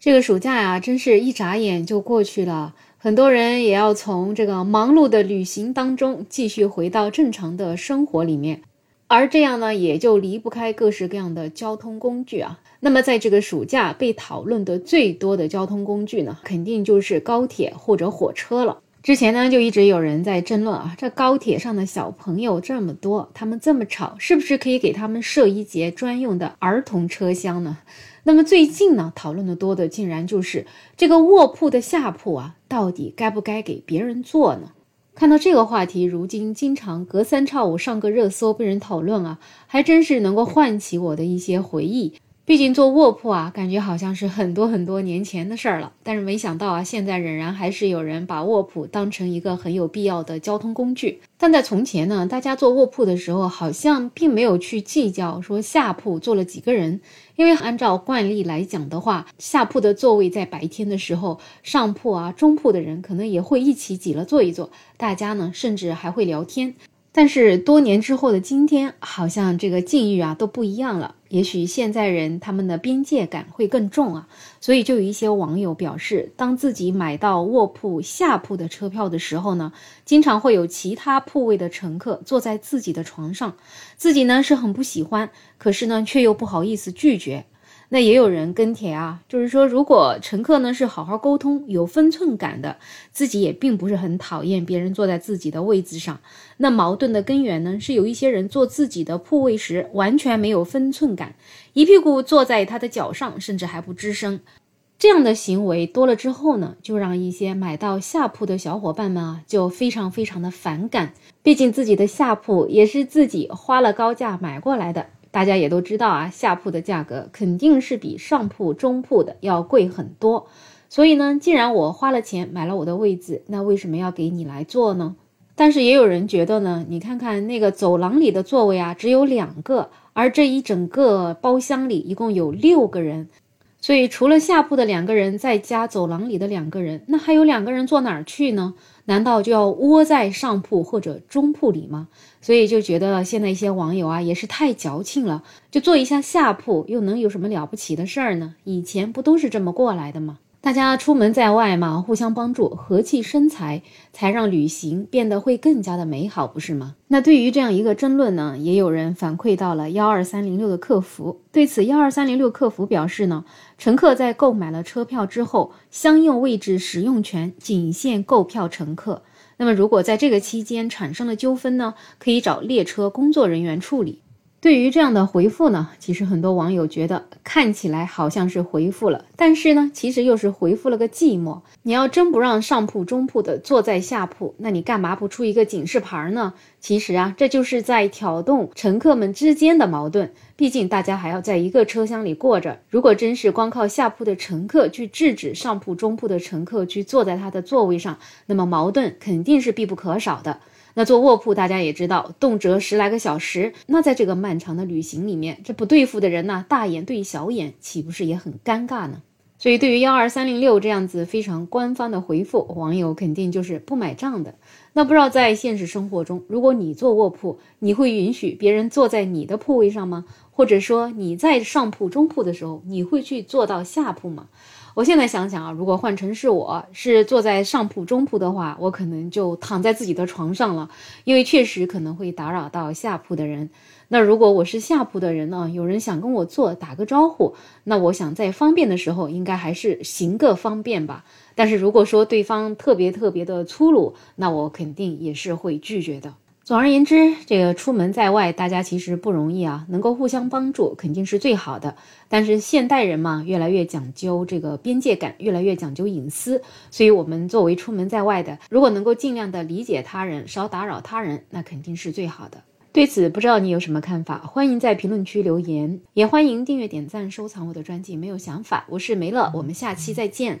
这个暑假呀，真是一眨眼就过去了。很多人也要从这个忙碌的旅行当中继续回到正常的生活里面，而这样呢，也就离不开各式各样的交通工具啊。那么，在这个暑假被讨论的最多的交通工具呢，肯定就是高铁或者火车了。之前呢，就一直有人在争论啊，这高铁上的小朋友这么多，他们这么吵，是不是可以给他们设一节专用的儿童车厢呢？那么最近呢，讨论的多的竟然就是这个卧铺的下铺啊，到底该不该给别人坐呢？看到这个话题，如今经常隔三差五上个热搜，被人讨论啊，还真是能够唤起我的一些回忆。毕竟坐卧铺啊，感觉好像是很多很多年前的事儿了。但是没想到啊，现在仍然还是有人把卧铺当成一个很有必要的交通工具。但在从前呢，大家坐卧铺的时候，好像并没有去计较说下铺坐了几个人，因为按照惯例来讲的话，下铺的座位在白天的时候，上铺啊、中铺的人可能也会一起挤了坐一坐，大家呢甚至还会聊天。但是多年之后的今天，好像这个境遇啊都不一样了。也许现在人他们的边界感会更重啊，所以就有一些网友表示，当自己买到卧铺下铺的车票的时候呢，经常会有其他铺位的乘客坐在自己的床上，自己呢是很不喜欢，可是呢却又不好意思拒绝。那也有人跟帖啊，就是说，如果乘客呢是好好沟通、有分寸感的，自己也并不是很讨厌别人坐在自己的位置上。那矛盾的根源呢，是有一些人坐自己的铺位时完全没有分寸感，一屁股坐在他的脚上，甚至还不吱声。这样的行为多了之后呢，就让一些买到下铺的小伙伴们啊，就非常非常的反感。毕竟自己的下铺也是自己花了高价买过来的。大家也都知道啊，下铺的价格肯定是比上铺、中铺的要贵很多。所以呢，既然我花了钱买了我的位子，那为什么要给你来坐呢？但是也有人觉得呢，你看看那个走廊里的座位啊，只有两个，而这一整个包厢里一共有六个人，所以除了下铺的两个人，再加走廊里的两个人，那还有两个人坐哪儿去呢？难道就要窝在上铺或者中铺里吗？所以就觉得现在一些网友啊也是太矫情了，就坐一下下铺又能有什么了不起的事儿呢？以前不都是这么过来的吗？大家出门在外嘛，互相帮助，和气生财，才让旅行变得会更加的美好，不是吗？那对于这样一个争论呢，也有人反馈到了幺二三零六的客服。对此，幺二三零六客服表示呢，乘客在购买了车票之后，相应位置使用权仅限购票乘客。那么，如果在这个期间产生了纠纷呢，可以找列车工作人员处理。对于这样的回复呢，其实很多网友觉得看起来好像是回复了，但是呢，其实又是回复了个寂寞。你要真不让上铺、中铺的坐在下铺，那你干嘛不出一个警示牌呢？其实啊，这就是在挑动乘客们之间的矛盾。毕竟大家还要在一个车厢里过着，如果真是光靠下铺的乘客去制止上铺、中铺的乘客去坐在他的座位上，那么矛盾肯定是必不可少的。那坐卧铺，大家也知道，动辄十来个小时。那在这个漫长的旅行里面，这不对付的人呢，大眼对小眼，岂不是也很尴尬呢？所以，对于幺二三零六这样子非常官方的回复，网友肯定就是不买账的。那不知道在现实生活中，如果你坐卧铺，你会允许别人坐在你的铺位上吗？或者说你在上铺、中铺的时候，你会去坐到下铺吗？我现在想想啊，如果换成是我是坐在上铺、中铺的话，我可能就躺在自己的床上了，因为确实可能会打扰到下铺的人。那如果我是下铺的人呢，有人想跟我坐打个招呼，那我想在方便的时候，应该还是行个方便吧。但是如果说对方特别特别的粗鲁，那我肯定也是会拒绝的。总而言之，这个出门在外，大家其实不容易啊，能够互相帮助肯定是最好的。但是现代人嘛，越来越讲究这个边界感，越来越讲究隐私，所以我们作为出门在外的，如果能够尽量的理解他人，少打扰他人，那肯定是最好的。对此，不知道你有什么看法？欢迎在评论区留言，也欢迎订阅、点赞、收藏我的专辑。没有想法，我是梅乐，我们下期再见。